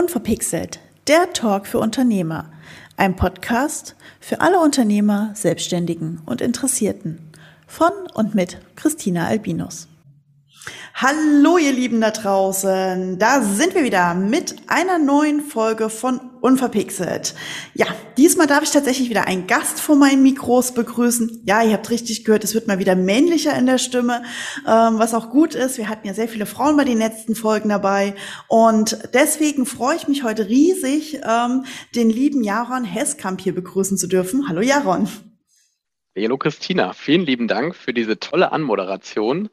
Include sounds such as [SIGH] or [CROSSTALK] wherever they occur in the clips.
Unverpixelt, der Talk für Unternehmer. Ein Podcast für alle Unternehmer, Selbstständigen und Interessierten. Von und mit Christina Albinus. Hallo ihr Lieben da draußen, da sind wir wieder mit einer neuen Folge von Unverpixelt. Ja, diesmal darf ich tatsächlich wieder einen Gast vor meinen Mikros begrüßen. Ja, ihr habt richtig gehört, es wird mal wieder männlicher in der Stimme, ähm, was auch gut ist. Wir hatten ja sehr viele Frauen bei den letzten Folgen dabei und deswegen freue ich mich heute riesig, ähm, den lieben Jaron Heskamp hier begrüßen zu dürfen. Hallo Jaron. Hallo Christina, vielen lieben Dank für diese tolle Anmoderation.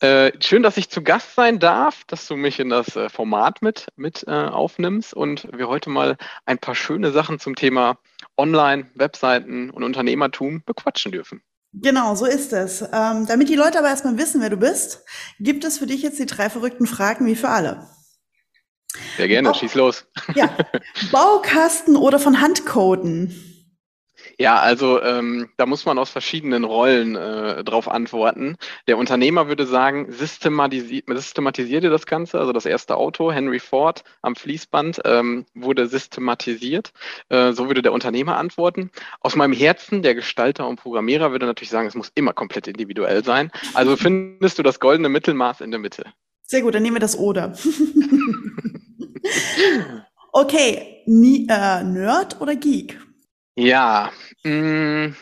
Äh, schön, dass ich zu Gast sein darf, dass du mich in das äh, Format mit, mit äh, aufnimmst und wir heute mal ein paar schöne Sachen zum Thema Online, Webseiten und Unternehmertum bequatschen dürfen. Genau, so ist es. Ähm, damit die Leute aber erstmal wissen, wer du bist, gibt es für dich jetzt die drei verrückten Fragen wie für alle. Sehr gerne, Bau schieß los. Ja, [LAUGHS] Baukasten oder von Hand coden? Ja, also ähm, da muss man aus verschiedenen Rollen äh, drauf antworten. Der Unternehmer würde sagen, systematisi systematisierte das Ganze. Also das erste Auto, Henry Ford am Fließband, ähm, wurde systematisiert. Äh, so würde der Unternehmer antworten. Aus meinem Herzen, der Gestalter und Programmierer, würde natürlich sagen, es muss immer komplett individuell sein. Also findest du das goldene Mittelmaß in der Mitte. Sehr gut, dann nehmen wir das Oder. [LAUGHS] [LAUGHS] okay, Nie, äh, Nerd oder Geek? Ja, mh, mm,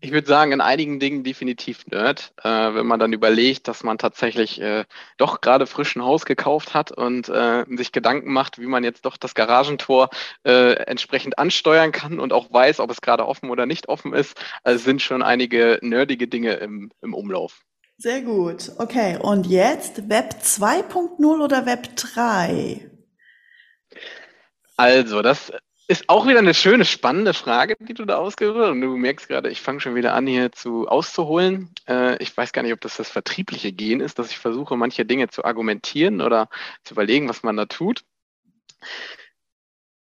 ich würde sagen, in einigen Dingen definitiv Nerd. Äh, wenn man dann überlegt, dass man tatsächlich äh, doch gerade frisch ein Haus gekauft hat und äh, sich Gedanken macht, wie man jetzt doch das Garagentor entsprechend ansteuern kann und auch weiß, ob es gerade offen oder nicht offen ist, also sind schon einige nerdige Dinge im, im Umlauf. Sehr gut. Okay, und jetzt Web 2.0 oder Web 3? Also, das ist auch wieder eine schöne, spannende Frage, die du da ausgehört hast. Und du merkst gerade, ich fange schon wieder an, hier zu auszuholen. Äh, ich weiß gar nicht, ob das das vertriebliche Gehen ist, dass ich versuche, manche Dinge zu argumentieren oder zu überlegen, was man da tut.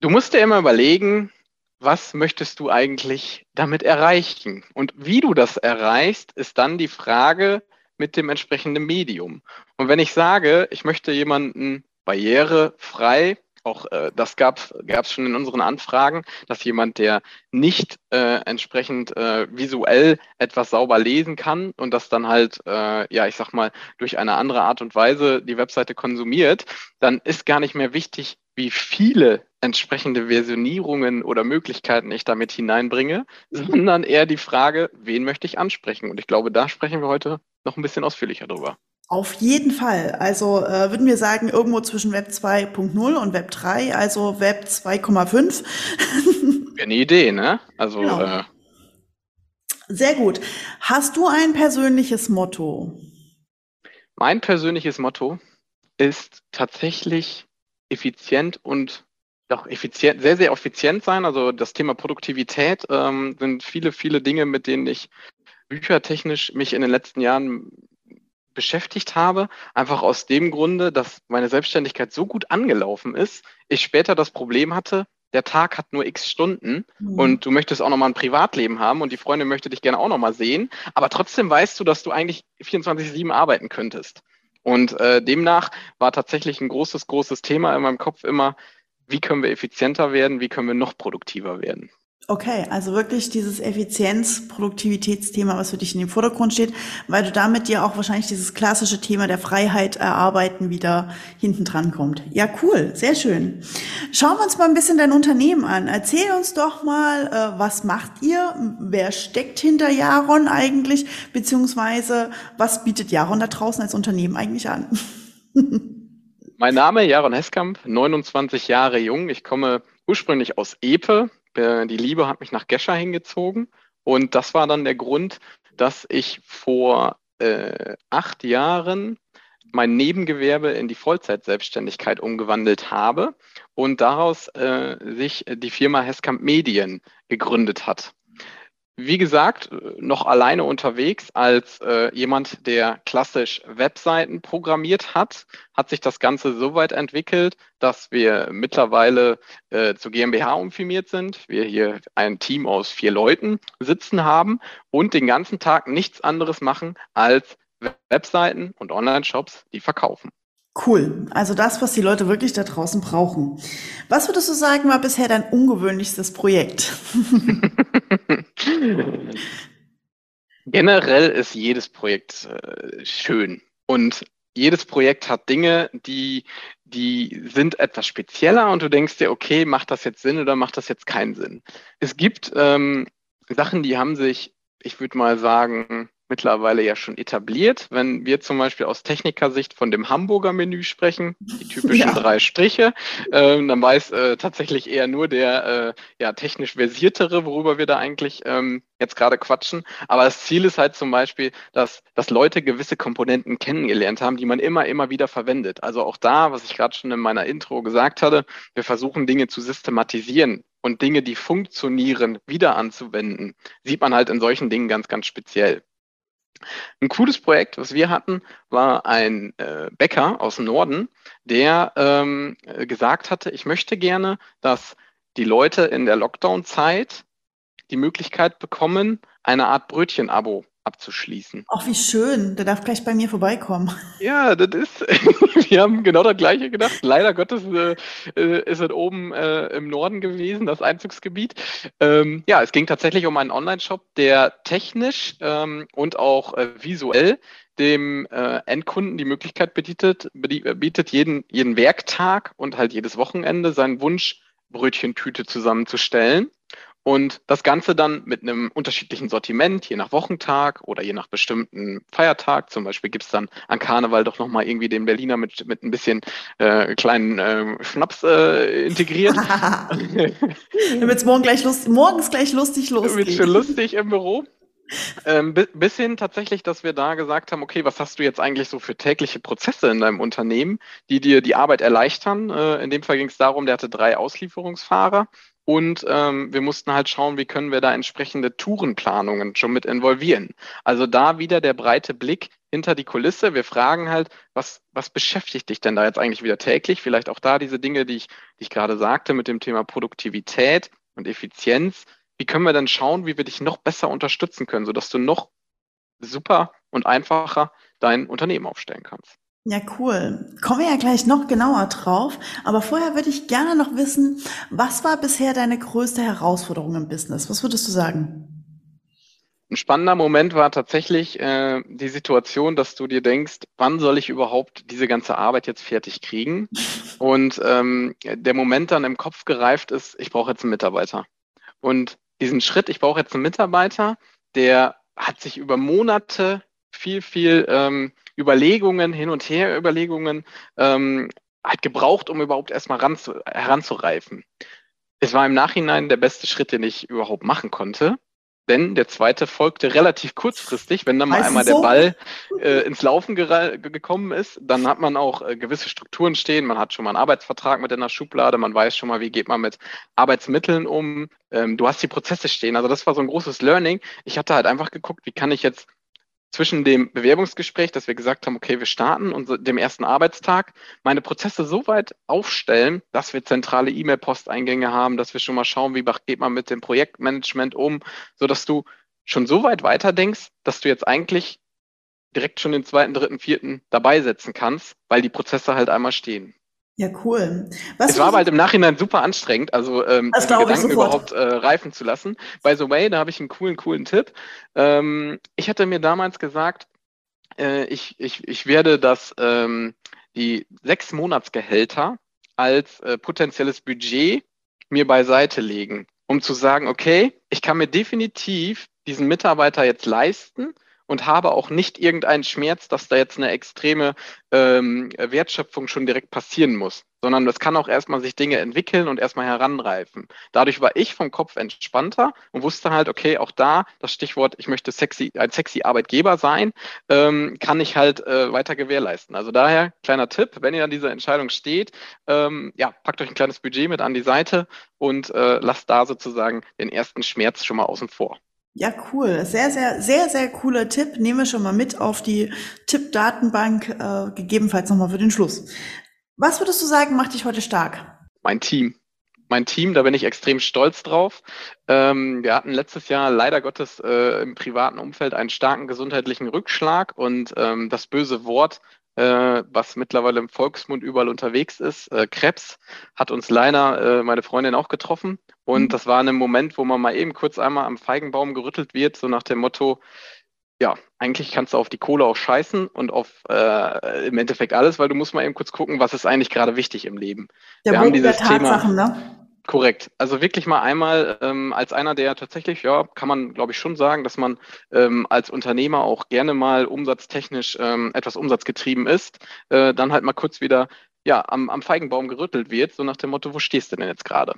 Du musst dir immer überlegen, was möchtest du eigentlich damit erreichen? Und wie du das erreichst, ist dann die Frage mit dem entsprechenden Medium. Und wenn ich sage, ich möchte jemanden barrierefrei auch äh, das gab es schon in unseren Anfragen, dass jemand, der nicht äh, entsprechend äh, visuell etwas sauber lesen kann und das dann halt, äh, ja, ich sag mal, durch eine andere Art und Weise die Webseite konsumiert, dann ist gar nicht mehr wichtig, wie viele entsprechende Versionierungen oder Möglichkeiten ich damit hineinbringe, sondern eher die Frage, wen möchte ich ansprechen? Und ich glaube, da sprechen wir heute noch ein bisschen ausführlicher drüber. Auf jeden Fall. Also äh, würden wir sagen, irgendwo zwischen Web 2.0 und Web 3, also Web 2,5. [LAUGHS] Eine Idee, ne? Also genau. äh, sehr gut. Hast du ein persönliches Motto? Mein persönliches Motto ist tatsächlich effizient und doch effizient, sehr, sehr effizient sein. Also das Thema Produktivität ähm, sind viele, viele Dinge, mit denen ich büchertechnisch mich in den letzten Jahren beschäftigt habe, einfach aus dem Grunde, dass meine Selbstständigkeit so gut angelaufen ist, ich später das Problem hatte, der Tag hat nur x Stunden mhm. und du möchtest auch nochmal ein Privatleben haben und die Freundin möchte dich gerne auch nochmal sehen, aber trotzdem weißt du, dass du eigentlich 24-7 arbeiten könntest. Und äh, demnach war tatsächlich ein großes, großes Thema in meinem Kopf immer, wie können wir effizienter werden, wie können wir noch produktiver werden. Okay, also wirklich dieses Effizienz-Produktivitätsthema, was für dich in dem Vordergrund steht, weil du damit dir auch wahrscheinlich dieses klassische Thema der Freiheit erarbeiten wieder hinten dran kommt. Ja, cool, sehr schön. Schauen wir uns mal ein bisschen dein Unternehmen an. Erzähl uns doch mal, äh, was macht ihr? Wer steckt hinter Jaron eigentlich? Beziehungsweise, was bietet Jaron da draußen als Unternehmen eigentlich an? [LAUGHS] mein Name Jaron Heskamp, 29 Jahre jung. Ich komme ursprünglich aus Epe, die Liebe hat mich nach Gescher hingezogen. Und das war dann der Grund, dass ich vor äh, acht Jahren mein Nebengewerbe in die Vollzeitselbstständigkeit umgewandelt habe und daraus äh, sich die Firma Heskamp Medien gegründet hat wie gesagt, noch alleine unterwegs als äh, jemand, der klassisch Webseiten programmiert hat, hat sich das Ganze so weit entwickelt, dass wir mittlerweile äh, zu GmbH umfirmiert sind. Wir hier ein Team aus vier Leuten sitzen haben und den ganzen Tag nichts anderes machen als Webseiten und Online-Shops, die verkaufen. Cool. Also das, was die Leute wirklich da draußen brauchen. Was würdest du sagen, war bisher dein ungewöhnlichstes Projekt? [LAUGHS] Generell ist jedes Projekt äh, schön und jedes Projekt hat Dinge, die, die sind etwas spezieller und du denkst dir, okay, macht das jetzt Sinn oder macht das jetzt keinen Sinn? Es gibt ähm, Sachen, die haben sich, ich würde mal sagen, mittlerweile ja schon etabliert. Wenn wir zum Beispiel aus Technikersicht von dem Hamburger Menü sprechen, die typischen [LAUGHS] ja. drei Striche, ähm, dann weiß äh, tatsächlich eher nur der äh, ja, technisch versiertere, worüber wir da eigentlich ähm, jetzt gerade quatschen. Aber das Ziel ist halt zum Beispiel, dass, dass Leute gewisse Komponenten kennengelernt haben, die man immer, immer wieder verwendet. Also auch da, was ich gerade schon in meiner Intro gesagt hatte, wir versuchen Dinge zu systematisieren und Dinge, die funktionieren, wieder anzuwenden, sieht man halt in solchen Dingen ganz, ganz speziell. Ein cooles Projekt, was wir hatten, war ein äh, Bäcker aus dem Norden, der ähm, gesagt hatte, ich möchte gerne, dass die Leute in der Lockdown-Zeit die Möglichkeit bekommen, eine Art Brötchen-Abo abzuschließen. Ach, wie schön. Der darf gleich bei mir vorbeikommen. [LAUGHS] Ja, das ist, [LAUGHS] wir haben genau das Gleiche gedacht. Leider Gottes äh, äh, ist es oben äh, im Norden gewesen, das Einzugsgebiet. Ähm, ja, es ging tatsächlich um einen Online-Shop, der technisch ähm, und auch äh, visuell dem äh, Endkunden die Möglichkeit bietet, bietet jeden, jeden Werktag und halt jedes Wochenende seinen Wunsch Brötchentüte zusammenzustellen und das Ganze dann mit einem unterschiedlichen Sortiment, je nach Wochentag oder je nach bestimmten Feiertag. Zum Beispiel gibt's dann an Karneval doch nochmal irgendwie den Berliner mit, mit ein bisschen äh, kleinen äh, Schnaps äh, integriert. [LAUGHS] Damit es morgen gleich lust, morgens gleich lustig losgeht. Wird schon lustig im Büro. Ähm, bis hin tatsächlich, dass wir da gesagt haben, okay, was hast du jetzt eigentlich so für tägliche Prozesse in deinem Unternehmen, die dir die Arbeit erleichtern? Äh, in dem Fall ging es darum, der hatte drei Auslieferungsfahrer und ähm, wir mussten halt schauen, wie können wir da entsprechende Tourenplanungen schon mit involvieren. Also da wieder der breite Blick hinter die Kulisse. Wir fragen halt, was, was beschäftigt dich denn da jetzt eigentlich wieder täglich? Vielleicht auch da diese Dinge, die ich, die ich gerade sagte mit dem Thema Produktivität und Effizienz. Wie können wir dann schauen, wie wir dich noch besser unterstützen können, sodass du noch super und einfacher dein Unternehmen aufstellen kannst? Ja, cool. Kommen wir ja gleich noch genauer drauf. Aber vorher würde ich gerne noch wissen, was war bisher deine größte Herausforderung im Business? Was würdest du sagen? Ein spannender Moment war tatsächlich äh, die Situation, dass du dir denkst, wann soll ich überhaupt diese ganze Arbeit jetzt fertig kriegen? [LAUGHS] Und ähm, der Moment dann im Kopf gereift ist, ich brauche jetzt einen Mitarbeiter. Und diesen Schritt, ich brauche jetzt einen Mitarbeiter, der hat sich über Monate viel, viel ähm, Überlegungen, hin und her Überlegungen ähm, hat gebraucht, um überhaupt erstmal ranzu, heranzureifen. Es war im Nachhinein der beste Schritt, den ich überhaupt machen konnte. Denn der zweite folgte relativ kurzfristig, wenn dann mal einmal so? der Ball äh, ins Laufen gekommen ist, dann hat man auch äh, gewisse Strukturen stehen. Man hat schon mal einen Arbeitsvertrag mit in der Schublade, man weiß schon mal, wie geht man mit Arbeitsmitteln um. Ähm, du hast die Prozesse stehen. Also das war so ein großes Learning. Ich hatte halt einfach geguckt, wie kann ich jetzt zwischen dem Bewerbungsgespräch, dass wir gesagt haben, okay, wir starten und dem ersten Arbeitstag, meine Prozesse so weit aufstellen, dass wir zentrale E-Mail-Posteingänge haben, dass wir schon mal schauen, wie geht man mit dem Projektmanagement um, so dass du schon so weit weiter denkst, dass du jetzt eigentlich direkt schon den zweiten, dritten, vierten dabei setzen kannst, weil die Prozesse halt einmal stehen. Ja, cool. Was es war aber halt im Nachhinein super anstrengend, also ähm, die Gedanken überhaupt äh, reifen zu lassen. By the way, da habe ich einen coolen, coolen Tipp. Ähm, ich hatte mir damals gesagt, äh, ich, ich, ich werde das, ähm, die sechs Monatsgehälter als äh, potenzielles Budget mir beiseite legen, um zu sagen, okay, ich kann mir definitiv diesen Mitarbeiter jetzt leisten und habe auch nicht irgendeinen Schmerz, dass da jetzt eine extreme ähm, Wertschöpfung schon direkt passieren muss, sondern es kann auch erstmal sich Dinge entwickeln und erstmal heranreifen. Dadurch war ich vom Kopf entspannter und wusste halt, okay, auch da das Stichwort, ich möchte sexy, ein sexy Arbeitgeber sein, ähm, kann ich halt äh, weiter gewährleisten. Also daher, kleiner Tipp, wenn ihr an dieser Entscheidung steht, ähm, ja, packt euch ein kleines Budget mit an die Seite und äh, lasst da sozusagen den ersten Schmerz schon mal außen vor. Ja, cool. Sehr, sehr, sehr, sehr cooler Tipp. Nehmen wir schon mal mit auf die Tipp-Datenbank, äh, gegebenenfalls nochmal für den Schluss. Was würdest du sagen, macht dich heute stark? Mein Team. Mein Team, da bin ich extrem stolz drauf. Ähm, wir hatten letztes Jahr leider Gottes äh, im privaten Umfeld einen starken gesundheitlichen Rückschlag und ähm, das böse Wort äh, was mittlerweile im Volksmund überall unterwegs ist. Äh, Krebs hat uns leider äh, meine Freundin auch getroffen. Und mhm. das war ein Moment, wo man mal eben kurz einmal am Feigenbaum gerüttelt wird, so nach dem Motto, ja, eigentlich kannst du auf die Kohle auch scheißen und auf äh, im Endeffekt alles, weil du musst mal eben kurz gucken, was ist eigentlich gerade wichtig im Leben. Der Wir haben dieses Thema. Ne? Korrekt. Also wirklich mal einmal ähm, als einer, der tatsächlich, ja, kann man, glaube ich, schon sagen, dass man ähm, als Unternehmer auch gerne mal umsatztechnisch ähm, etwas umsatzgetrieben ist, äh, dann halt mal kurz wieder ja, am, am Feigenbaum gerüttelt wird, so nach dem Motto, wo stehst du denn jetzt gerade?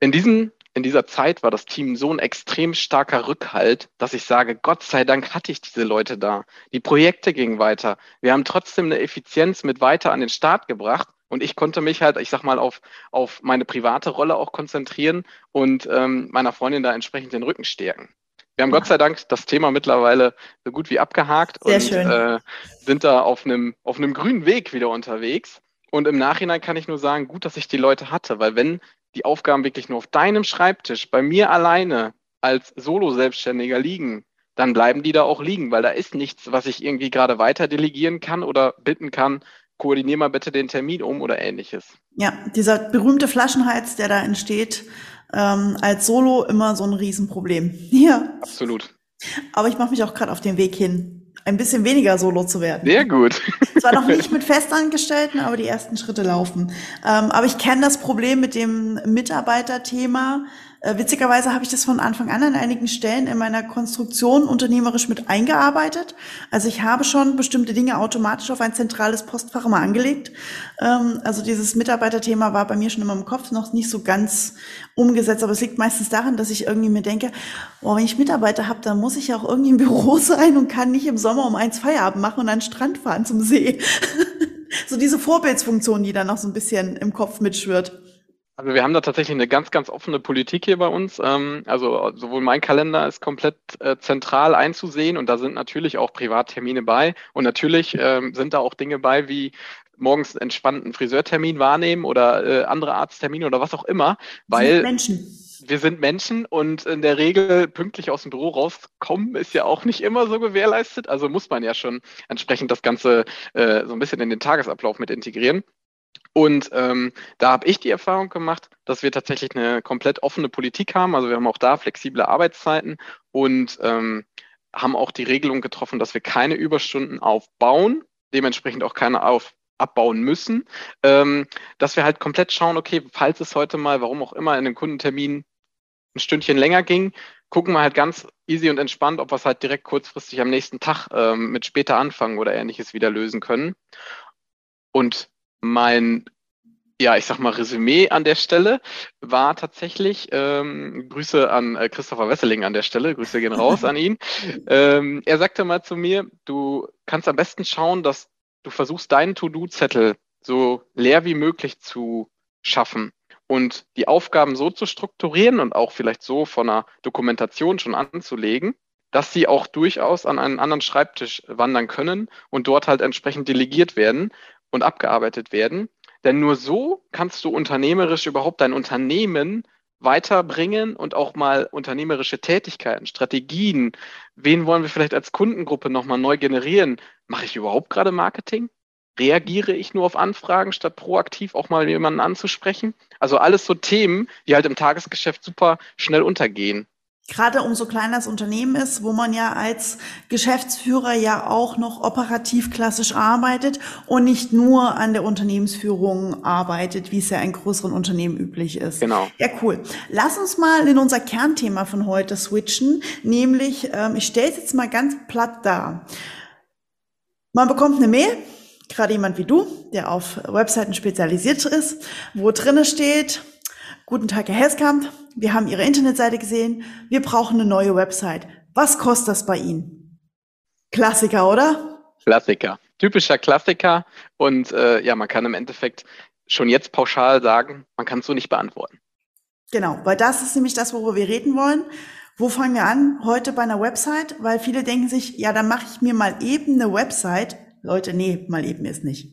In, diesen, in dieser Zeit war das Team so ein extrem starker Rückhalt, dass ich sage, Gott sei Dank hatte ich diese Leute da. Die Projekte gingen weiter. Wir haben trotzdem eine Effizienz mit weiter an den Start gebracht und ich konnte mich halt, ich sag mal, auf, auf meine private Rolle auch konzentrieren und ähm, meiner Freundin da entsprechend den Rücken stärken. Wir haben Gott sei Dank das Thema mittlerweile so gut wie abgehakt Sehr und schön. Äh, sind da auf einem, auf einem grünen Weg wieder unterwegs. Und im Nachhinein kann ich nur sagen, gut, dass ich die Leute hatte, weil wenn die Aufgaben wirklich nur auf deinem Schreibtisch, bei mir alleine als Solo-Selbstständiger liegen, dann bleiben die da auch liegen, weil da ist nichts, was ich irgendwie gerade weiter delegieren kann oder bitten kann, koordinier mal bitte den Termin um oder ähnliches. Ja, dieser berühmte Flaschenhals, der da entsteht, ähm, als Solo immer so ein Riesenproblem. [LAUGHS] Ja. Absolut. Aber ich mache mich auch gerade auf den Weg hin, ein bisschen weniger Solo zu werden. Sehr gut. [LAUGHS] Zwar noch nicht [LAUGHS] mit Festangestellten, aber die ersten Schritte laufen. Ähm, aber ich kenne das Problem mit dem Mitarbeiterthema. Äh, witzigerweise habe ich das von Anfang an an einigen Stellen in meiner Konstruktion unternehmerisch mit eingearbeitet. Also ich habe schon bestimmte Dinge automatisch auf ein zentrales Postfach immer angelegt. Ähm, also dieses Mitarbeiterthema war bei mir schon immer im Kopf noch nicht so ganz umgesetzt, aber es liegt meistens daran, dass ich irgendwie mir denke, oh, wenn ich Mitarbeiter habe, dann muss ich ja auch irgendwie im Büro [LAUGHS] sein und kann nicht im Sommer um eins Feierabend machen und an den Strand fahren zum See. [LAUGHS] so diese Vorbildsfunktion, die dann noch so ein bisschen im Kopf mitschwirrt. Also wir haben da tatsächlich eine ganz, ganz offene Politik hier bei uns. Ähm, also sowohl mein Kalender ist komplett äh, zentral einzusehen und da sind natürlich auch Privattermine bei. Und natürlich ähm, sind da auch Dinge bei wie morgens entspannten Friseurtermin wahrnehmen oder äh, andere Arzttermine oder was auch immer, weil Menschen. wir sind Menschen und in der Regel pünktlich aus dem Büro rauskommen ist ja auch nicht immer so gewährleistet. Also muss man ja schon entsprechend das Ganze äh, so ein bisschen in den Tagesablauf mit integrieren. Und ähm, da habe ich die Erfahrung gemacht, dass wir tatsächlich eine komplett offene Politik haben. Also wir haben auch da flexible Arbeitszeiten und ähm, haben auch die Regelung getroffen, dass wir keine Überstunden aufbauen, dementsprechend auch keine auf, abbauen müssen, ähm, dass wir halt komplett schauen, okay, falls es heute mal, warum auch immer, in einem Kundentermin ein Stündchen länger ging, gucken wir halt ganz easy und entspannt, ob wir es halt direkt kurzfristig am nächsten Tag ähm, mit später anfangen oder ähnliches wieder lösen können. Und mein ja, ich sag mal, Resümee an der Stelle war tatsächlich, ähm, Grüße an äh, Christopher Wesseling an der Stelle, Grüße gehen raus an ihn. [LAUGHS] Ähm, er sagte mal zu mir, du kannst am besten schauen, dass du versuchst, deinen To-Do-Zettel so leer wie möglich zu schaffen und die Aufgaben so zu strukturieren und auch vielleicht so von einer Dokumentation schon anzulegen, dass sie auch durchaus an einen anderen Schreibtisch wandern können und dort halt entsprechend delegiert werden, und abgearbeitet werden. Denn nur so kannst du unternehmerisch überhaupt dein Unternehmen weiterbringen und auch mal unternehmerische Tätigkeiten, Strategien. Wen wollen wir vielleicht als Kundengruppe nochmal neu generieren? Mache ich überhaupt gerade Marketing? Reagiere ich nur auf Anfragen, statt proaktiv auch mal jemanden anzusprechen? Also alles so Themen, die halt im Tagesgeschäft super schnell untergehen. Gerade umso kleiner das Unternehmen ist, wo man ja als Geschäftsführer ja auch noch operativ klassisch arbeitet und nicht nur an der Unternehmensführung arbeitet, wie es ja in größeren Unternehmen üblich ist. Genau. Ja, cool. Lass uns mal in unser Kernthema von heute switchen, nämlich, ähm, ich stelle es jetzt mal ganz platt dar. Man bekommt eine Mail, gerade jemand wie du, der auf Webseiten spezialisiert ist, wo drinne steht, Guten Tag, Herr Heskamp. Wir haben Ihre Internetseite gesehen. Wir brauchen eine neue Website. Was kostet das bei Ihnen? Klassiker, oder? Klassiker. Typischer Klassiker. Und äh, ja, man kann im Endeffekt schon jetzt pauschal sagen, man kann es so nicht beantworten. Genau, weil das ist nämlich das, worüber wir reden wollen. Wo fangen wir an? Heute bei einer Website, weil viele denken sich, ja, dann mache ich mir mal eben eine Website. Leute, nee, mal eben ist nicht.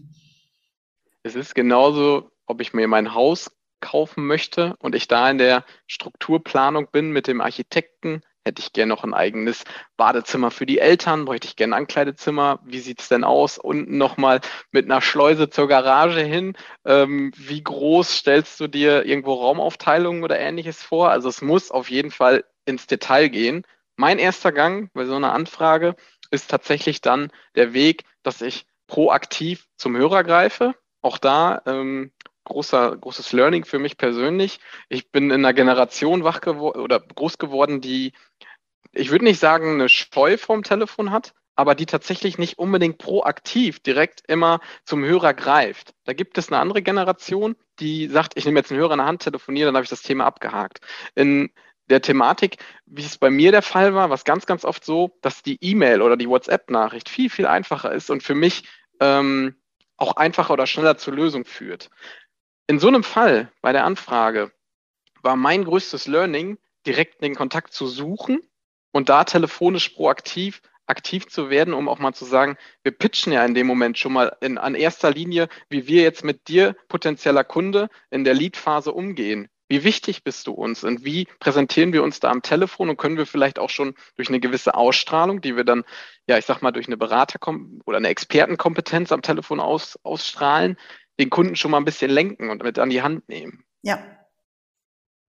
Es ist genauso, ob ich mir mein Haus kaufen möchte und ich da in der Strukturplanung bin mit dem Architekten, Hätte ich gerne noch ein eigenes Badezimmer für die Eltern? Bräuchte ich gerne ein Ankleidezimmer? Wie sieht's denn aus? Unten nochmal mit einer Schleuse zur Garage hin. Ähm, wie groß stellst du dir irgendwo Raumaufteilungen oder ähnliches vor? Also es muss auf jeden Fall ins Detail gehen. Mein erster Gang bei so einer Anfrage ist tatsächlich dann der Weg, dass ich proaktiv zum Hörer greife. Auch da ähm, großer, großes Learning für mich persönlich. Ich bin in einer Generation wach geworden oder groß geworden, die ich würde nicht sagen, eine Scheu vom Telefon hat, aber die tatsächlich nicht unbedingt proaktiv direkt immer zum Hörer greift. Da gibt es eine andere Generation, die sagt, ich nehme jetzt einen Hörer in der Hand, telefoniere, dann habe ich das Thema abgehakt. In der Thematik, wie es bei mir der Fall war, war es ganz, ganz oft so, dass die E-Mail oder die WhatsApp-Nachricht viel, viel einfacher ist und für mich ähm, auch einfacher oder schneller zur Lösung führt. In so einem Fall bei der Anfrage war mein größtes Learning, direkt den Kontakt zu suchen und da telefonisch proaktiv aktiv zu werden, um auch mal zu sagen, wir pitchen ja in dem Moment schon mal in, an erster Linie, wie wir jetzt mit dir, potenzieller Kunde, in der Lead-Phase umgehen. Wie wichtig bist du uns und wie präsentieren wir uns da am Telefon und können wir vielleicht auch schon durch eine gewisse Ausstrahlung, die wir dann, ja, ich sag mal, durch eine Berater- oder eine Expertenkompetenz am Telefon aus, ausstrahlen, den Kunden schon mal ein bisschen lenken und mit an die Hand nehmen. Ja,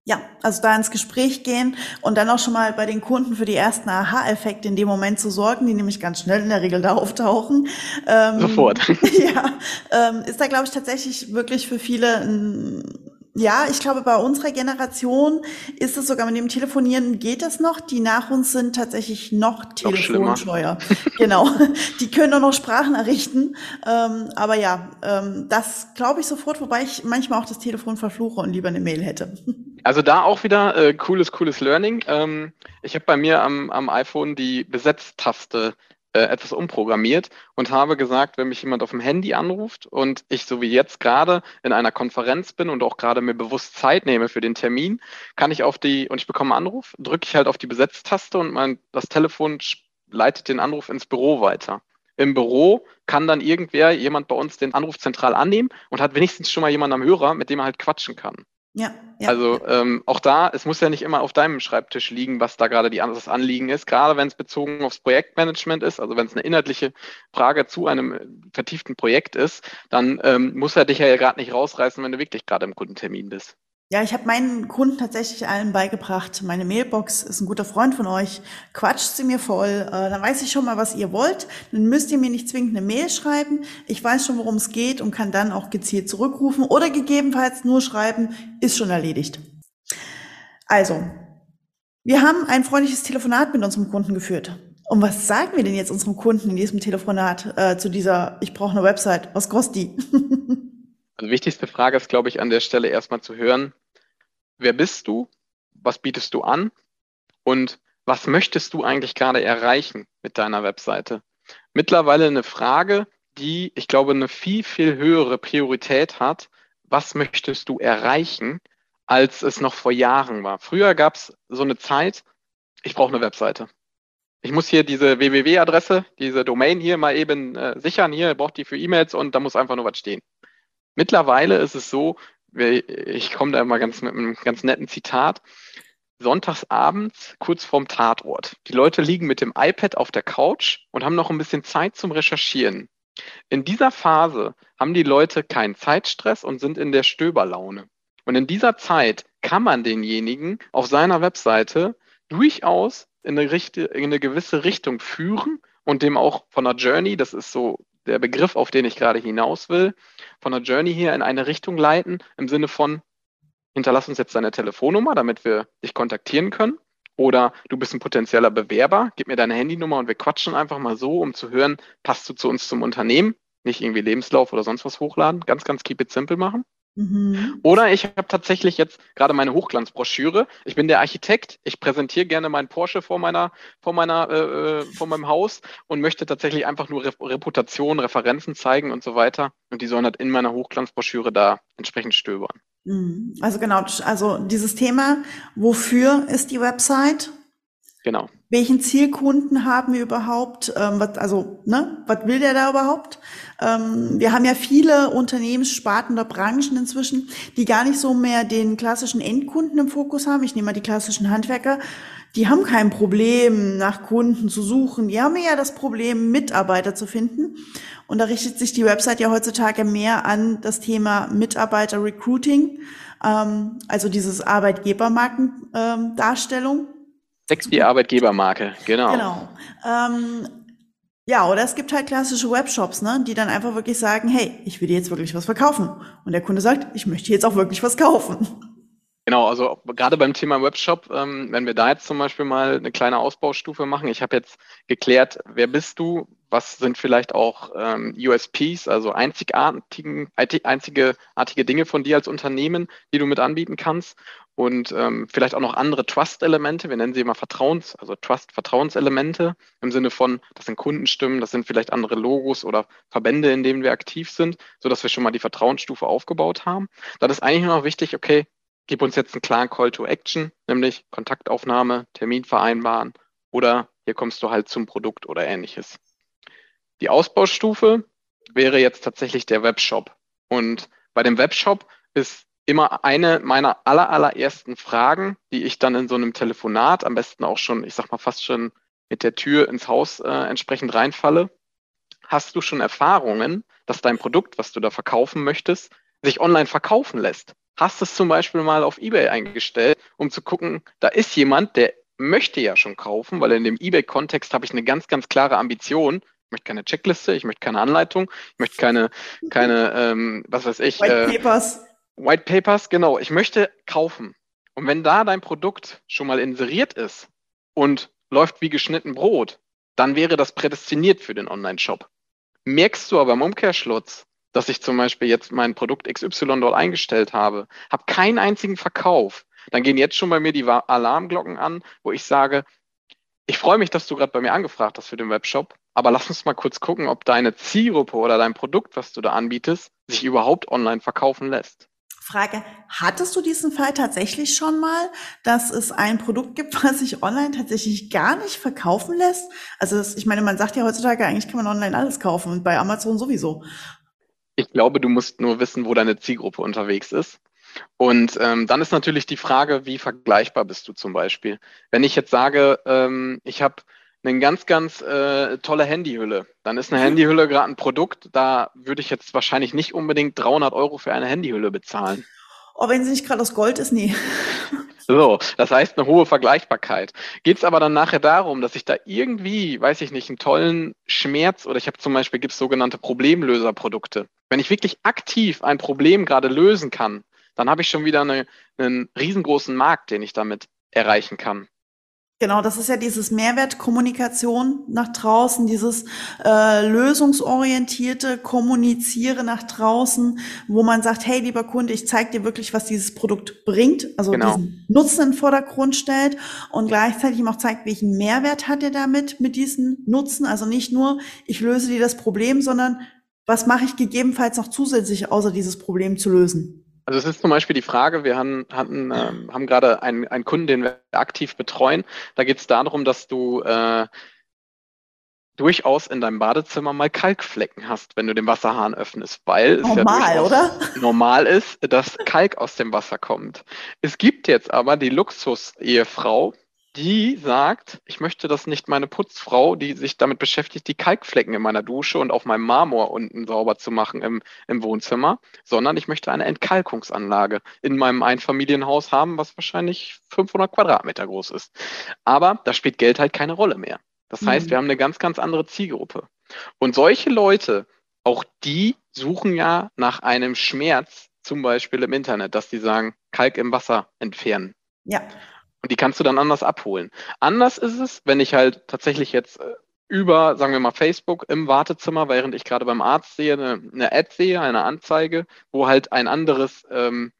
ja, also da ins Gespräch gehen und dann auch schon mal bei den Kunden für die ersten Aha-Effekte in dem Moment zu sorgen, die nämlich ganz schnell in der Regel da auftauchen. Ähm, Sofort. [LAUGHS] Ja, ähm, ist da, glaube ich, tatsächlich wirklich für viele ein ja, ich glaube, bei unserer Generation ist es sogar mit dem Telefonieren geht das noch. Die nach uns sind tatsächlich noch telefonscheuer. [LAUGHS] genau. Die können nur noch Sprachnachrichten. Ähm, aber ja, ähm, das glaube ich sofort, wobei ich manchmal auch das Telefon verfluche und lieber eine Mail hätte. [LAUGHS] Also da auch wieder äh, cooles, cooles Learning. Ähm, ich habe bei mir am, am iPhone die Besetztaste etwas umprogrammiert und habe gesagt, wenn mich jemand auf dem Handy anruft und ich so wie jetzt gerade in einer Konferenz bin und auch gerade mir bewusst Zeit nehme für den Termin, kann ich auf die, und ich bekomme einen Anruf, drücke ich halt auf die Besetztaste und mein, das Telefon leitet den Anruf ins Büro weiter. Im Büro kann dann irgendwer, jemand bei uns den Anruf zentral annehmen und hat wenigstens schon mal jemanden am Hörer, mit dem er halt quatschen kann. Ja, ja. Also ähm, auch da, es muss ja nicht immer auf deinem Schreibtisch liegen, was da gerade die, das Anliegen ist, gerade wenn es bezogen aufs Projektmanagement ist, also wenn es eine inhaltliche Frage zu einem äh, vertieften Projekt ist, dann ähm, muss er dich ja gerade nicht rausreißen, wenn du wirklich gerade im Kundentermin bist. Ja, ich habe meinen Kunden tatsächlich allen beigebracht. Meine Mailbox ist ein guter Freund von euch. Quatscht sie mir voll. Äh, dann weiß ich schon mal, was ihr wollt. Dann müsst ihr mir nicht zwingend eine Mail schreiben. Ich weiß schon, worum es geht und kann dann auch gezielt zurückrufen oder gegebenenfalls nur schreiben. Ist schon erledigt. Also, wir haben ein freundliches Telefonat mit unserem Kunden geführt. Und was sagen wir denn jetzt unserem Kunden in diesem Telefonat äh, zu dieser, ich brauche eine Website, was kostet die? [LAUGHS] also wichtigste Frage ist, glaube ich, an der Stelle erstmal zu hören, wer bist du, was bietest du an und was möchtest du eigentlich gerade erreichen mit deiner Webseite? Mittlerweile eine Frage, die, ich glaube, eine viel, viel höhere Priorität hat. Was möchtest du erreichen, als es noch vor Jahren war? Früher gab es so eine Zeit, ich brauche eine Webseite. Ich muss hier diese www-Adresse, diese Domain hier mal eben äh, sichern. Hier braucht die für E-Mails und da muss einfach nur was stehen. Mittlerweile ist es so, ich komme da immer ganz mit einem ganz netten Zitat. Sonntagsabends kurz vorm Tatort. Die Leute liegen mit dem iPad auf der Couch und haben noch ein bisschen Zeit zum Recherchieren. In dieser Phase haben die Leute keinen Zeitstress und sind in der Stöberlaune. Und in dieser Zeit kann man denjenigen auf seiner Webseite durchaus in eine, in eine gewisse Richtung führen und dem auch von der Journey, das ist so der Begriff, auf den ich gerade hinaus will, von der Journey hier in eine Richtung leiten, im Sinne von, hinterlass uns jetzt deine Telefonnummer, damit wir dich kontaktieren können. Oder du bist ein potenzieller Bewerber, gib mir deine Handynummer und wir quatschen einfach mal so, um zu hören, passt du zu uns zum Unternehmen? Nicht irgendwie Lebenslauf oder sonst was hochladen. Ganz, ganz keep it simple machen. Mhm. Oder ich habe tatsächlich jetzt gerade meine Hochglanzbroschüre. Ich bin der Architekt. Ich präsentiere gerne meinen Porsche vor meiner, vor meiner, äh, äh vor meinem Haus und möchte tatsächlich einfach nur Reputation, Referenzen zeigen und so weiter. Und die sollen halt in meiner Hochglanzbroschüre da entsprechend stöbern. Mhm. Also genau, also dieses Thema, wofür ist die Website? Genau. Welchen Zielkunden haben wir überhaupt? Ähm, was, also, ne, was will der da überhaupt? Ähm, wir haben ja viele Unternehmenssparten oder Branchen inzwischen, die gar nicht so mehr den klassischen Endkunden im Fokus haben. Ich nehme mal die klassischen Handwerker. Die haben kein Problem, nach Kunden zu suchen. Die haben eher das Problem, Mitarbeiter zu finden. Und da richtet sich die Website ja heutzutage mehr an das Thema Mitarbeiter-Recruiting, ähm, also dieses Arbeitgebermarkendarstellung. Ähm, Sexy Arbeitgebermarke, genau. Genau. Ähm, ja, oder es gibt halt klassische Webshops, ne, die dann einfach wirklich sagen, hey, ich will dir jetzt wirklich was verkaufen. Und der Kunde sagt, ich möchte jetzt auch wirklich was kaufen. Genau, also gerade beim Thema Webshop, ähm, wenn wir da jetzt zum Beispiel mal eine kleine Ausbaustufe machen. Ich habe jetzt geklärt, wer bist du, was sind vielleicht auch ähm, USPs, also einzigartigen, einzigartige Dinge von dir als Unternehmen, die du mit anbieten kannst und ähm, vielleicht auch noch andere Trust-Elemente, wir nennen sie immer Vertrauens, also Trust-Vertrauenselemente im Sinne von, das sind Kundenstimmen, das sind vielleicht andere Logos oder Verbände, in denen wir aktiv sind, sodass wir schon mal die Vertrauensstufe aufgebaut haben. Dann ist eigentlich nur noch wichtig, okay, gib uns jetzt einen klaren Call to Action, nämlich Kontaktaufnahme, Termin vereinbaren oder hier kommst du halt zum Produkt oder ähnliches. Die Ausbaustufe wäre jetzt tatsächlich der Webshop. Und bei dem Webshop ist immer eine meiner aller, allerersten Fragen, die ich dann in so einem Telefonat, am besten auch schon, ich sag mal fast schon mit der Tür ins Haus äh, entsprechend reinfalle. Hast du schon Erfahrungen, dass dein Produkt, was du da verkaufen möchtest, sich online verkaufen lässt? Hast es zum Beispiel mal auf eBay eingestellt, um zu gucken, da ist jemand, der möchte ja schon kaufen, weil in dem eBay-Kontext habe ich eine ganz, ganz klare Ambition. Ich möchte keine Checkliste, ich möchte keine Anleitung, ich möchte keine, keine, ähm, was weiß ich. White äh, Papers. White Papers, genau. Ich möchte kaufen. Und wenn da dein Produkt schon mal inseriert ist und läuft wie geschnitten Brot, dann wäre das prädestiniert für den Online-Shop. Merkst du aber im Umkehrschluss, dass ich zum Beispiel jetzt mein Produkt XY dort eingestellt habe, habe keinen einzigen Verkauf, dann gehen jetzt schon bei mir die Alarmglocken an, wo ich sage, ich freue mich, dass du gerade bei mir angefragt hast für den Webshop, aber lass uns mal kurz gucken, ob deine Zielgruppe oder dein Produkt, was du da anbietest, sich überhaupt online verkaufen lässt. Frage, hattest du diesen Fall tatsächlich schon mal, dass es ein Produkt gibt, [LAUGHS] was sich online tatsächlich gar nicht verkaufen lässt? Also das, ich meine, man sagt ja heutzutage, eigentlich kann man online alles kaufen und bei Amazon sowieso. Ich glaube, du musst nur wissen, wo deine Zielgruppe unterwegs ist. Und ähm, dann ist natürlich die Frage, wie vergleichbar bist du zum Beispiel? Wenn ich jetzt sage, ähm, ich habe eine ganz, ganz äh, tolle Handyhülle. Dann ist eine. Handyhülle gerade ein Produkt, da würde ich jetzt wahrscheinlich nicht unbedingt 300 Euro für eine Handyhülle bezahlen. Oh, wenn sie nicht gerade aus Gold ist, nie. So, das heißt eine hohe Vergleichbarkeit. Geht es aber dann nachher darum, dass ich da irgendwie, weiß ich nicht, einen tollen Schmerz oder ich habe zum Beispiel gibt es sogenannte Problemlöserprodukte. Wenn ich wirklich aktiv ein Problem gerade lösen kann, dann habe ich schon wieder eine, einen riesengroßen Markt, den ich damit erreichen kann. Genau, das ist ja dieses Mehrwertkommunikation nach draußen, dieses äh, lösungsorientierte Kommunizieren nach draußen, wo man sagt, hey, lieber Kunde, ich zeige dir wirklich, was dieses Produkt bringt, also genau. diesen Nutzen in den Vordergrund stellt und gleichzeitig auch zeigt, welchen Mehrwert hat er damit mit diesem Nutzen. Also nicht nur, ich löse dir das Problem, sondern was mache ich gegebenenfalls noch zusätzlich, außer dieses Problem zu lösen? Also es ist zum Beispiel die Frage, wir haben, hatten, äh, haben gerade einen, einen Kunden, den wir aktiv betreuen. Da geht es darum, dass du äh, durchaus in deinem Badezimmer mal Kalkflecken hast, wenn du den Wasserhahn öffnest, weil normal, es ja normal ist, dass Kalk aus dem Wasser kommt. Es gibt jetzt aber die Luxus-Ehefrau, die sagt, ich möchte, dass nicht meine Putzfrau, die sich damit beschäftigt, die Kalkflecken in meiner Dusche und auf meinem Marmor unten sauber zu machen im, im Wohnzimmer, sondern ich möchte eine Entkalkungsanlage in meinem Einfamilienhaus haben, was wahrscheinlich 500 Quadratmeter groß ist. Aber da spielt Geld halt keine Rolle mehr. Das mhm. heißt, wir haben eine ganz, ganz andere Zielgruppe. Und solche Leute, auch die suchen ja nach einem Schmerz, zum Beispiel im Internet, dass die sagen, Kalk im Wasser entfernen. Ja. Und die kannst du dann anders abholen. Anders ist es, wenn ich halt tatsächlich jetzt äh, über, sagen wir mal, Facebook im Wartezimmer, während ich gerade beim Arzt sehe, eine, eine Ad sehe, eine Anzeige, wo halt ein anderes, ähm,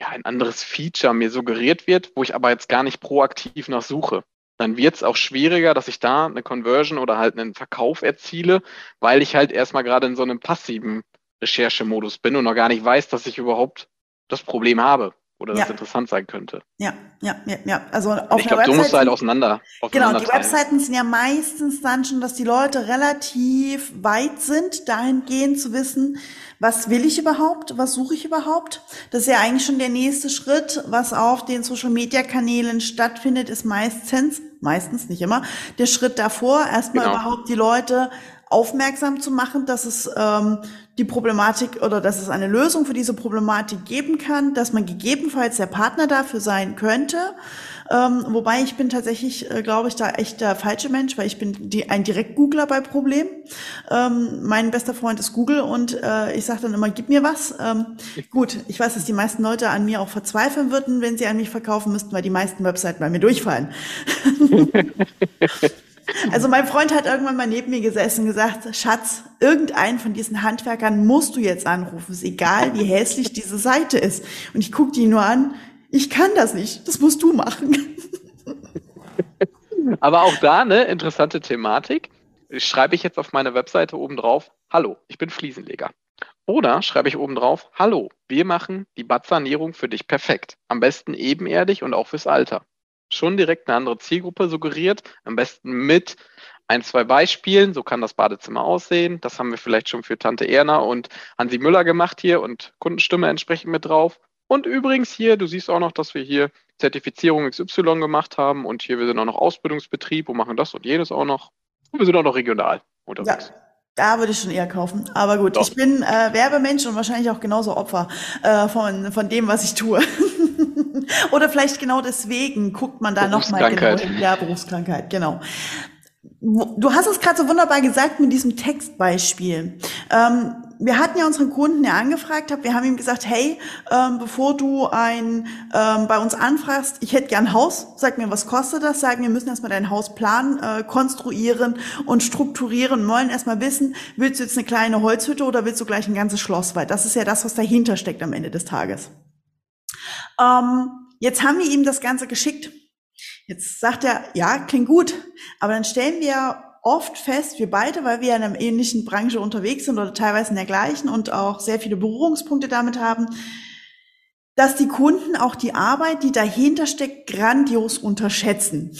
ja, ein anderes Feature mir suggeriert wird, wo ich aber jetzt gar nicht proaktiv nach suche. Dann wird es auch schwieriger, dass ich da eine Conversion oder halt einen Verkauf erziele, weil ich halt erstmal gerade in so einem passiven Recherchemodus bin und noch gar nicht weiß, dass ich überhaupt das Problem habe oder das interessant sein könnte. Ja, ja, ja, ja. Also auf ich glaube, so musst du halt auseinander. Genau, die Webseiten sind ja meistens dann schon, dass die Leute relativ weit sind, dahingehend zu wissen, was will ich überhaupt, was suche ich überhaupt. Das ist ja eigentlich schon der nächste Schritt, was auf den Social-Media-Kanälen stattfindet, ist meistens, meistens nicht immer, der Schritt davor, erstmal genau. überhaupt die Leute aufmerksam zu machen, dass es ähm, die Problematik oder dass es eine Lösung für diese Problematik geben kann, dass man gegebenenfalls der Partner dafür sein könnte. Ähm, wobei ich bin tatsächlich, äh, glaube ich, da echt der falsche Mensch, weil ich bin die, ein Direkt-Googler bei Problem. Ähm, mein bester Freund ist Google und äh, ich sage dann immer, gib mir was. Ähm, gut, ich weiß, dass die meisten Leute an mir auch verzweifeln würden, wenn sie an mich verkaufen müssten, weil die meisten Webseiten bei mir durchfallen. [LAUGHS] Also mein Freund hat irgendwann mal neben mir gesessen und gesagt, Schatz, irgendeinen von diesen Handwerkern musst du jetzt anrufen, ist egal, wie hässlich diese Seite ist. Und ich gucke die nur an, ich kann das nicht, das musst du machen. [LAUGHS] Aber auch da eine interessante Thematik. Schreibe ich jetzt auf meine Webseite oben drauf, hallo, ich bin Fliesenleger. Oder schreibe ich oben drauf, hallo, wir machen die Badsanierung für dich perfekt. Am besten ebenerdig und auch fürs Alter schon direkt eine andere Zielgruppe suggeriert. Am besten mit ein, zwei Beispielen. So kann das Badezimmer aussehen. Das haben wir vielleicht schon für Tante Erna und Hansi Müller gemacht hier und Kundenstimme entsprechend mit drauf. Und übrigens hier, du siehst auch noch, dass wir hier Zertifizierung XY gemacht haben und hier wir sind auch noch Ausbildungsbetrieb und machen das und jenes auch noch. Und wir sind auch noch regional unterwegs. Ja. Da würde ich schon eher kaufen. Aber gut, Doch. ich bin äh, Werbemensch und wahrscheinlich auch genauso Opfer äh, von, von dem, was ich tue. [LAUGHS] Oder vielleicht genau deswegen guckt man da nochmal genau in der Berufskrankheit, genau. Du hast es gerade so wunderbar gesagt mit diesem Textbeispiel. Ähm, wir hatten ja unseren Kunden, der angefragt hat, wir haben ihm gesagt, hey, ähm, bevor du ein ähm, bei uns anfragst, ich hätte gern ein Haus, sag mir, was kostet das? Sagen, wir müssen erstmal dein Haus planen, äh, konstruieren und strukturieren, wollen erstmal wissen, willst du jetzt eine kleine Holzhütte oder willst du gleich ein ganzes Schloss? Weil das ist ja das, was dahinter steckt am Ende des Tages. Ähm, jetzt haben wir ihm das Ganze geschickt. Jetzt sagt er, ja, klingt gut. Aber dann stellen wir oft fest, wir beide, weil wir in einer ähnlichen Branche unterwegs sind oder teilweise in der gleichen und auch sehr viele Berührungspunkte damit haben, dass die Kunden auch die Arbeit, die dahinter steckt, grandios unterschätzen.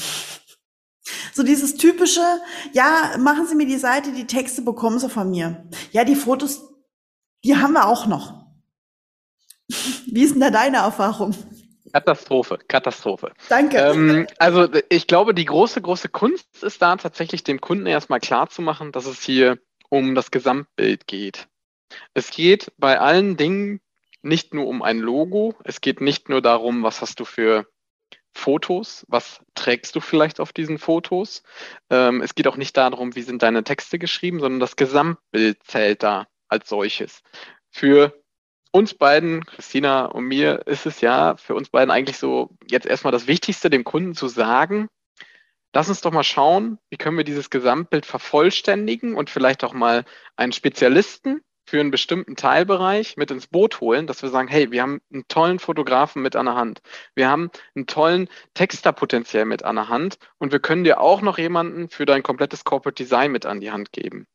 So dieses typische, ja, machen Sie mir die Seite, die Texte bekommen Sie von mir. Ja, die Fotos, die haben wir auch noch. Wie ist denn da deine Erfahrung? Katastrophe, Katastrophe. Danke. Ähm, also ich glaube, die große, große Kunst ist da tatsächlich dem Kunden erstmal klar zu machen, dass es hier um das Gesamtbild geht. Es geht bei allen Dingen nicht nur um ein Logo, es geht nicht nur darum, was hast du für Fotos, was trägst du vielleicht auf diesen Fotos. Ähm, es geht auch nicht darum, wie sind deine Texte geschrieben, sondern das Gesamtbild zählt da als solches. Für uns beiden, Christina und mir, ist es ja für uns beiden eigentlich so jetzt erstmal das Wichtigste, dem Kunden zu sagen, lass uns doch mal schauen, wie können wir dieses Gesamtbild vervollständigen und vielleicht auch mal einen Spezialisten für einen bestimmten Teilbereich mit ins Boot holen, dass wir sagen, hey, wir haben einen tollen Fotografen mit an der Hand. Wir haben einen tollen Texter potenziell mit an der Hand und wir können dir auch noch jemanden für dein komplettes Corporate Design mit an die Hand geben.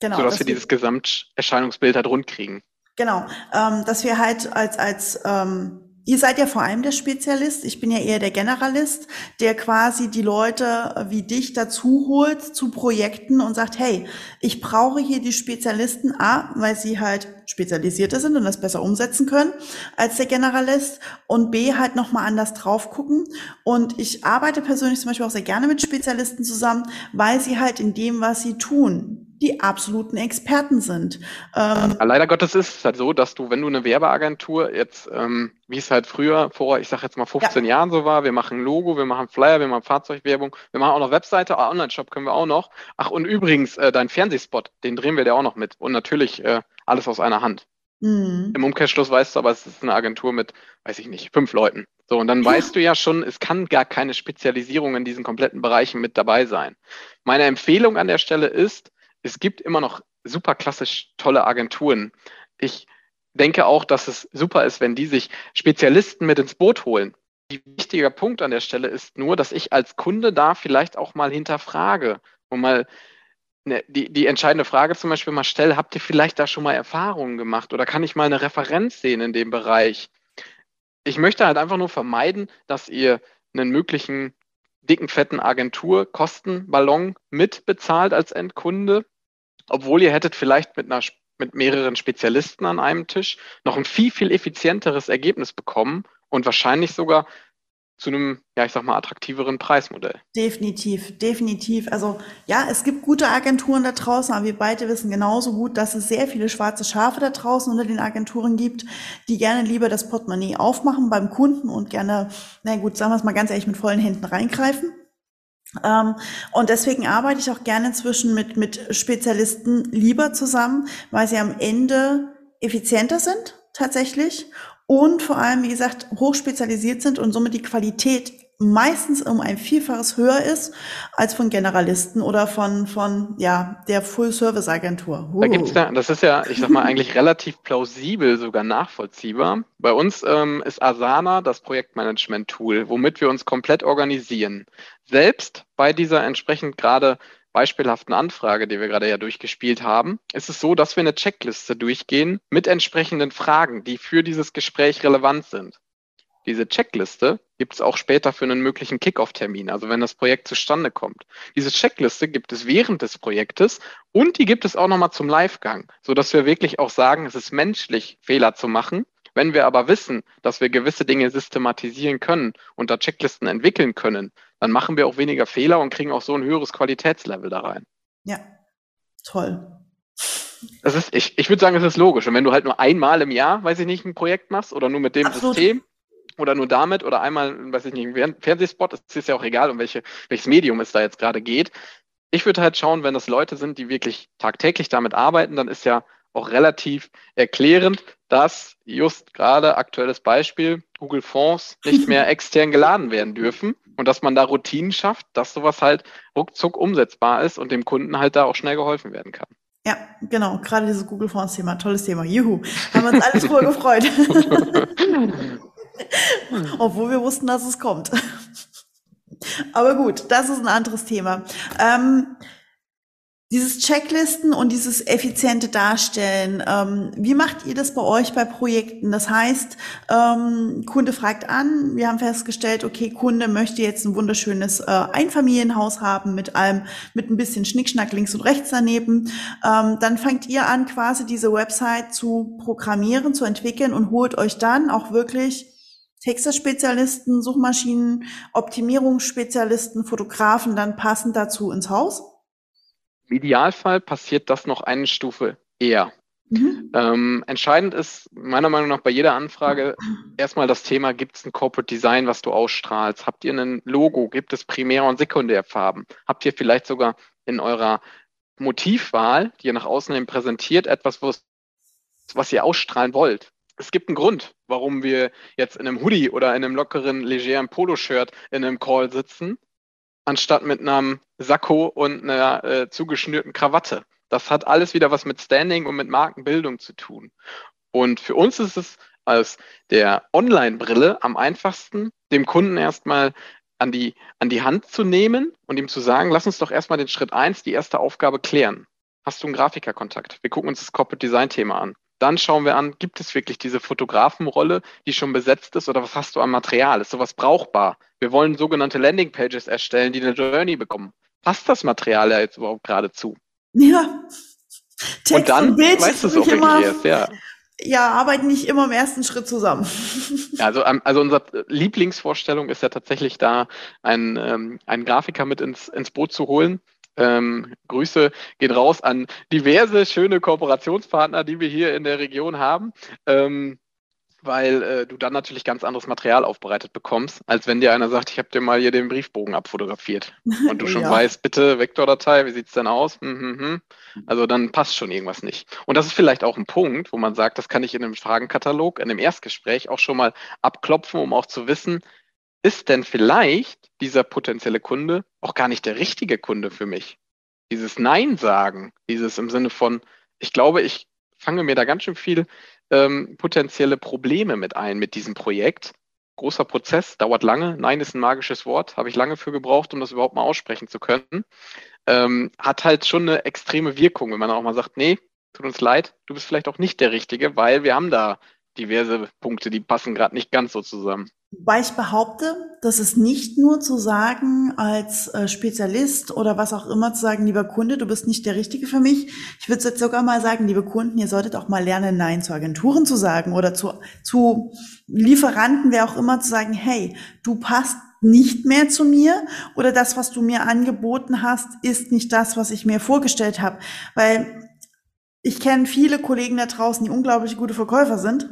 Genau, sodass wir dieses Gesamterscheinungsbild halt rund kriegen. Genau, ähm, dass wir halt als, als ähm, Ihr seid ja vor allem der Spezialist, ich bin ja eher der Generalist, der quasi die Leute wie dich dazu holt zu Projekten und sagt, hey, ich brauche hier die Spezialisten, A, weil sie halt spezialisierter sind und das besser umsetzen können als der Generalist und B, halt nochmal anders drauf gucken. Und ich arbeite persönlich zum Beispiel auch sehr gerne mit Spezialisten zusammen, weil sie halt in dem, was sie tun, die absoluten Experten sind. Ähm, Leider Gottes ist es halt so, dass du, wenn du eine Werbeagentur jetzt, ähm, wie es halt früher vor, ich sag jetzt mal 15 ja. Jahren so war, wir machen Logo, wir machen Flyer, wir machen Fahrzeugwerbung, wir machen auch noch Webseite, ah, Online-Shop können wir auch noch. Ach, und übrigens, äh, dein Fernsehspot, den drehen wir dir auch noch mit. Und natürlich äh, alles aus einer Hand. Mhm. Im Umkehrschluss weißt du aber, es ist eine Agentur mit, weiß ich nicht, fünf Leuten. So, und dann ja. weißt du ja schon, es kann gar keine Spezialisierung in diesen kompletten Bereichen mit dabei sein. Meine Empfehlung an der Stelle ist, es gibt immer noch super klassisch tolle Agenturen. Ich denke auch, dass es super ist, wenn die sich Spezialisten mit ins Boot holen. Die wichtiger Punkt an der Stelle ist nur, dass ich als Kunde da vielleicht auch mal hinterfrage und mal ne, die, die entscheidende Frage zum Beispiel mal stelle, habt ihr vielleicht da schon mal Erfahrungen gemacht oder kann ich mal eine Referenz sehen in dem Bereich? ich möchte halt einfach nur vermeiden, dass ihr einen möglichen dicken, fetten Agentur-Kostenballon mitbezahlt als Endkunde, obwohl ihr hättet vielleicht mit einer mit mehreren Spezialisten an einem Tisch noch ein viel, viel effizienteres Ergebnis bekommen und wahrscheinlich sogar zu einem, ja, ich sag mal, attraktiveren Preismodell. Definitiv, definitiv. Also ja, es gibt gute Agenturen da draußen, aber wir beide wissen genauso gut, dass es sehr viele schwarze Schafe da draußen unter den Agenturen gibt, die gerne lieber das Portemonnaie aufmachen beim Kunden und gerne, na gut, sagen wir es mal ganz ehrlich, mit vollen Händen reingreifen. Ähm, und deswegen arbeite ich auch gerne inzwischen mit, mit Spezialisten lieber zusammen, weil sie am Ende effizienter sind tatsächlich und vor allem, wie gesagt, hochspezialisiert sind und somit die Qualität meistens um ein Vielfaches höher ist als von Generalisten oder von, von ja, der Full-Service-Agentur. Uh. Da gibt's da, das ist ja, ich sag mal, eigentlich relativ plausibel, sogar nachvollziehbar. Bei uns ähm, ist Asana das Projektmanagement-Tool, womit wir uns komplett organisieren. Selbst bei dieser entsprechend gerade beispielhaften Anfrage, die wir gerade ja durchgespielt haben, ist es so, dass wir eine Checkliste durchgehen mit entsprechenden Fragen, die für dieses Gespräch relevant sind. Diese Checkliste gibt es auch später für einen möglichen Kickoff-Termin, also wenn das Projekt zustande kommt. Diese Checkliste gibt es während des Projektes und die gibt es auch nochmal zum Livegang, sodass wir wirklich auch sagen, es ist menschlich, Fehler zu machen. Wenn wir aber wissen, dass wir gewisse Dinge systematisieren können und da Checklisten entwickeln können, dann machen wir auch weniger Fehler und kriegen auch so ein höheres Qualitätslevel da rein. Ja, toll. Das ist, ich, ich würde sagen, es ist logisch. Und wenn du halt nur einmal im Jahr, weiß ich nicht, ein Projekt machst oder nur mit dem Absolut. System oder nur damit oder einmal, weiß ich nicht, ein Fernsehspot, es ist ja auch egal, um welche, welches Medium es da jetzt gerade geht. Ich würde halt schauen, wenn das Leute sind, die wirklich tagtäglich damit arbeiten, dann ist ja auch relativ erklärend, dass just gerade aktuelles Beispiel Google Fonds nicht [LAUGHS] mehr extern geladen werden dürfen und dass man da Routinen schafft, dass sowas halt ruckzuck umsetzbar ist und dem Kunden halt da auch schnell geholfen werden kann. Ja, genau. Gerade dieses Google Fonds Thema. Tolles Thema. Juhu. Haben wir uns alles voll [LAUGHS] gefreut. [LAUGHS] [LAUGHS] Obwohl wir wussten, dass es kommt. [LAUGHS] Aber gut, das ist ein anderes Thema. Ähm, dieses Checklisten und dieses effiziente Darstellen, ähm, wie macht ihr das bei euch bei Projekten? Das heißt, ähm, Kunde fragt an, wir haben festgestellt, okay, Kunde möchte jetzt ein wunderschönes äh, Einfamilienhaus haben mit allem, mit ein bisschen Schnickschnack links und rechts daneben. Ähm, dann fangt ihr an, quasi diese Website zu programmieren, zu entwickeln und holt euch dann auch wirklich Texterspezialisten, Suchmaschinen, Optimierungsspezialisten, Fotografen dann passend dazu ins Haus? Im Idealfall passiert das noch eine Stufe eher. Mhm. Ähm, entscheidend ist meiner Meinung nach bei jeder Anfrage erstmal das Thema, gibt es ein Corporate Design, was du ausstrahlst? Habt ihr ein Logo? Gibt es Primär- und Sekundärfarben? Habt ihr vielleicht sogar in eurer Motivwahl, die ihr nach außen hin präsentiert, etwas, was ihr ausstrahlen wollt? Es gibt einen Grund, warum wir jetzt in einem Hoodie oder in einem lockeren, legeren Poloshirt in einem Call sitzen anstatt mit einem Sakko und einer äh, zugeschnürten Krawatte. Das hat alles wieder was mit Standing und mit Markenbildung zu tun. Und für uns ist es als der Online-Brille am einfachsten, dem Kunden erstmal an die, an die Hand zu nehmen und ihm zu sagen, lass uns doch erstmal den Schritt eins, die erste Aufgabe klären. Hast du einen Grafikerkontakt? Wir gucken uns das Corporate Design Thema an. Dann schauen wir an, gibt es wirklich diese Fotografenrolle, die schon besetzt ist oder was hast du an Material? Ist sowas brauchbar? Wir wollen sogenannte Landingpages erstellen, die eine Journey bekommen. Passt das Material ja jetzt überhaupt gerade zu? Ja. Text und dann und Bild weißt du es auch immer, erst, ja. Ja, arbeiten nicht immer im ersten Schritt zusammen. [LAUGHS] Also, ähm, also unsere Lieblingsvorstellung ist ja tatsächlich da, einen, ähm, einen Grafiker mit ins, ins Boot zu holen, ähm, Grüße gehen raus an diverse schöne Kooperationspartner, die wir hier in der Region haben. Ähm, weil äh, du dann natürlich ganz anderes Material aufbereitet bekommst, als wenn dir einer sagt, ich habe dir mal hier den Briefbogen abfotografiert [LAUGHS] und du schon ja. weißt, bitte Vektordatei, wie sieht's denn aus? Hm, hm, hm. Also dann passt schon irgendwas nicht. Und das ist vielleicht auch ein Punkt, wo man sagt, das kann ich in einem Fragenkatalog, in einem Erstgespräch auch schon mal abklopfen, um auch zu wissen, ist denn vielleicht dieser potenzielle Kunde auch gar nicht der richtige Kunde für mich? Dieses Nein sagen, dieses im Sinne von, ich glaube, ich fange mir da ganz schön viel ähm, potenzielle Probleme mit ein mit diesem Projekt. Großer Prozess, dauert lange. Nein ist ein magisches Wort, habe ich lange für gebraucht, um das überhaupt mal aussprechen zu können. Ähm, hat halt schon eine extreme Wirkung, wenn man auch mal sagt, nee, tut uns leid, du bist vielleicht auch nicht der Richtige, weil wir haben da diverse Punkte, die passen gerade nicht ganz so zusammen. Weil ich behaupte, dass es nicht nur zu sagen als äh, Spezialist oder was auch immer zu sagen, lieber Kunde, du bist nicht der Richtige für mich. Ich würde jetzt sogar mal sagen, liebe Kunden, ihr solltet auch mal lernen, Nein zu Agenturen zu sagen oder zu, zu Lieferanten, wer auch immer zu sagen, hey, du passt nicht mehr zu mir oder das, was du mir angeboten hast, ist nicht das, was ich mir vorgestellt habe. Weil ich kenne viele Kollegen da draußen, die unglaublich gute Verkäufer sind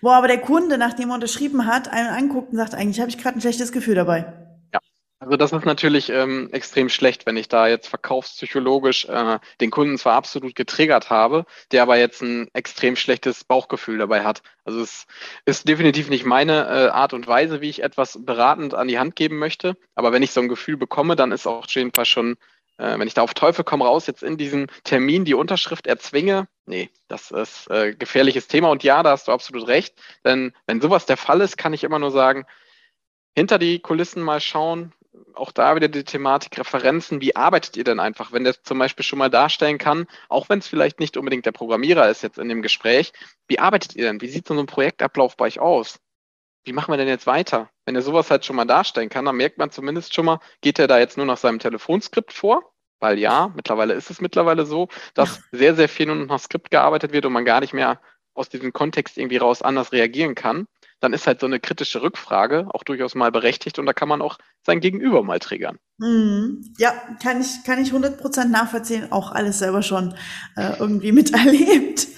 wo aber der Kunde, nachdem er unterschrieben hat, einen anguckt und sagt, eigentlich habe ich gerade ein schlechtes Gefühl dabei. Ja, also das ist natürlich ähm, extrem schlecht, wenn ich da jetzt verkaufspsychologisch äh, den Kunden zwar absolut getriggert habe, der aber jetzt ein extrem schlechtes Bauchgefühl dabei hat. Also es ist definitiv nicht meine äh, Art und Weise, wie ich etwas beratend an die Hand geben möchte. Aber wenn ich so ein Gefühl bekomme, dann ist auch auf jeden Fall schon äh, wenn ich da auf Teufel komm raus jetzt in diesem Termin die Unterschrift erzwinge, nee, das ist äh, gefährliches Thema. Und ja, da hast du absolut recht. Denn wenn sowas der Fall ist, kann ich immer nur sagen, hinter die Kulissen mal schauen. Auch da wieder die Thematik Referenzen. Wie arbeitet ihr denn einfach, wenn der zum Beispiel schon mal darstellen kann, auch wenn es vielleicht nicht unbedingt der Programmierer ist jetzt in dem Gespräch, wie arbeitet ihr denn? Wie sieht so ein Projektablauf bei euch aus? Wie machen wir denn jetzt weiter? Wenn er sowas halt schon mal darstellen kann, dann merkt man zumindest schon mal, geht er da jetzt nur nach seinem Telefonskript vor? Weil ja, mittlerweile ist es mittlerweile so, dass sehr, sehr viel nur noch nach Skript gearbeitet wird und man gar nicht mehr aus diesem Kontext irgendwie raus anders reagieren kann. Dann ist halt so eine kritische Rückfrage auch durchaus mal berechtigt und da kann man auch sein Gegenüber mal triggern. Mhm. Ja, kann ich, kann ich 100% nachvollziehen, auch alles selber schon äh, irgendwie [LAUGHS] miterlebt.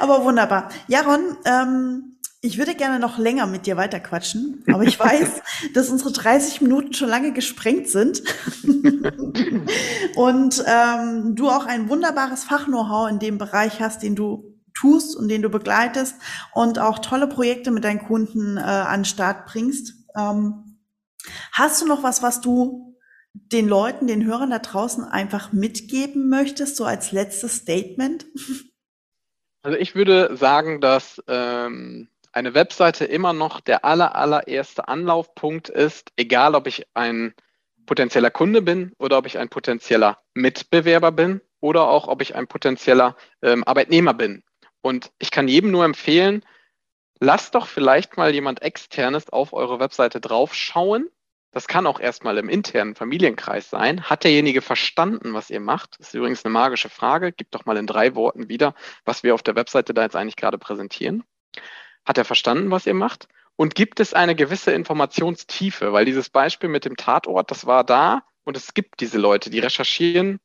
Aber wunderbar. Jaron, ähm, ich würde gerne noch länger mit dir weiterquatschen, aber ich weiß, [LAUGHS] dass unsere 30 Minuten schon lange gesprengt sind. und ähm, du auch ein wunderbares Fachknow-how in dem Bereich hast, den du tust und den du begleitest und auch tolle Projekte mit deinen Kunden äh, an den Start bringst. Ähm, hast du noch was, was du den Leuten, den Hörern da draußen einfach mitgeben möchtest, so als letztes Statement? Also ich würde sagen, dass ähm, eine Webseite immer noch der aller, allererste Anlaufpunkt ist, egal ob ich ein potenzieller Kunde bin oder ob ich ein potenzieller Mitbewerber bin oder auch ob ich ein potenzieller ähm, Arbeitnehmer bin. Und ich kann jedem nur empfehlen, lasst doch vielleicht mal jemand externes auf eure Webseite draufschauen. Das kann auch erstmal im internen Familienkreis sein. Hat derjenige verstanden, was ihr macht? Das ist übrigens eine magische Frage. Gib doch mal in drei Worten wieder, was wir auf der Webseite da jetzt eigentlich gerade präsentieren. Hat er verstanden, was ihr macht? Und gibt es eine gewisse Informationstiefe? Weil dieses Beispiel mit dem Tatort, das war da und es gibt diese Leute, die recherchieren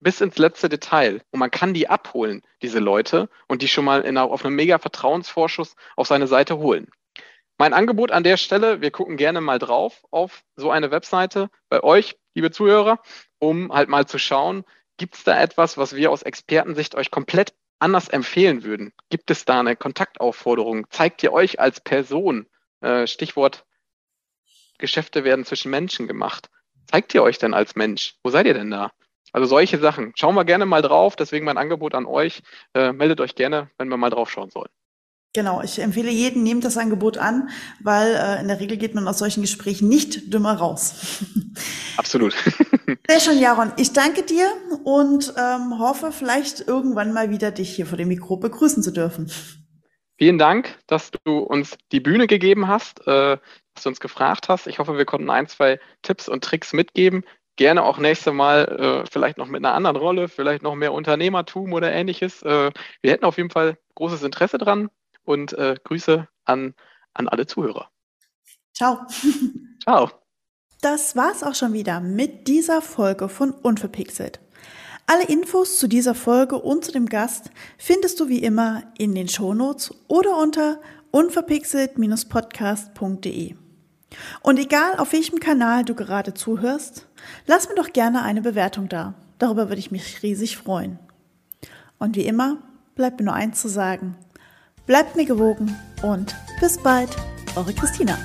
bis ins letzte Detail. Und man kann die abholen, diese Leute, und die schon mal in, auf einem mega Vertrauensvorschuss auf seine Seite holen. Mein Angebot an der Stelle, wir gucken gerne mal drauf auf so eine Webseite bei euch, liebe Zuhörer, um halt mal zu schauen, gibt es da etwas, was wir aus Expertensicht euch komplett anders empfehlen würden? Gibt es da eine Kontaktaufforderung? Zeigt ihr euch als Person? Äh, Stichwort Geschäfte werden zwischen Menschen gemacht. Zeigt ihr euch denn als Mensch? Wo seid ihr denn da? Also solche Sachen. Schauen wir gerne mal drauf. Deswegen mein Angebot an euch. Äh, meldet euch gerne, wenn wir mal drauf schauen sollen. Genau, ich empfehle jedem, nehmt das Angebot an, weil äh, in der Regel geht man aus solchen Gesprächen nicht dümmer raus. [LAUGHS] Absolut. [LAUGHS] Sehr schön, Jaron. Ich danke dir und ähm, hoffe, vielleicht irgendwann mal wieder dich hier vor dem Mikro begrüßen zu dürfen. Vielen Dank, dass du uns die Bühne gegeben hast, äh, dass du uns gefragt hast. Ich hoffe, wir konnten ein, zwei Tipps und Tricks mitgeben. Gerne auch nächste Mal äh, vielleicht noch mit einer anderen Rolle, vielleicht noch mehr Unternehmertum oder ähnliches. Äh, wir hätten auf jeden Fall großes Interesse dran und äh, Grüße an, an alle Zuhörer. Ciao. Ciao. Das war's auch schon wieder mit dieser Folge von Unverpixelt. Alle Infos zu dieser Folge und zu dem Gast findest du wie immer in den Shownotes oder unter unverpixelt-podcast.de. Und egal auf welchem Kanal du gerade zuhörst, lass mir doch gerne eine Bewertung da. Darüber würde ich mich riesig freuen. Und wie immer bleibt mir nur eins zu sagen. Bleibt mir gewogen und bis bald, eure Christina.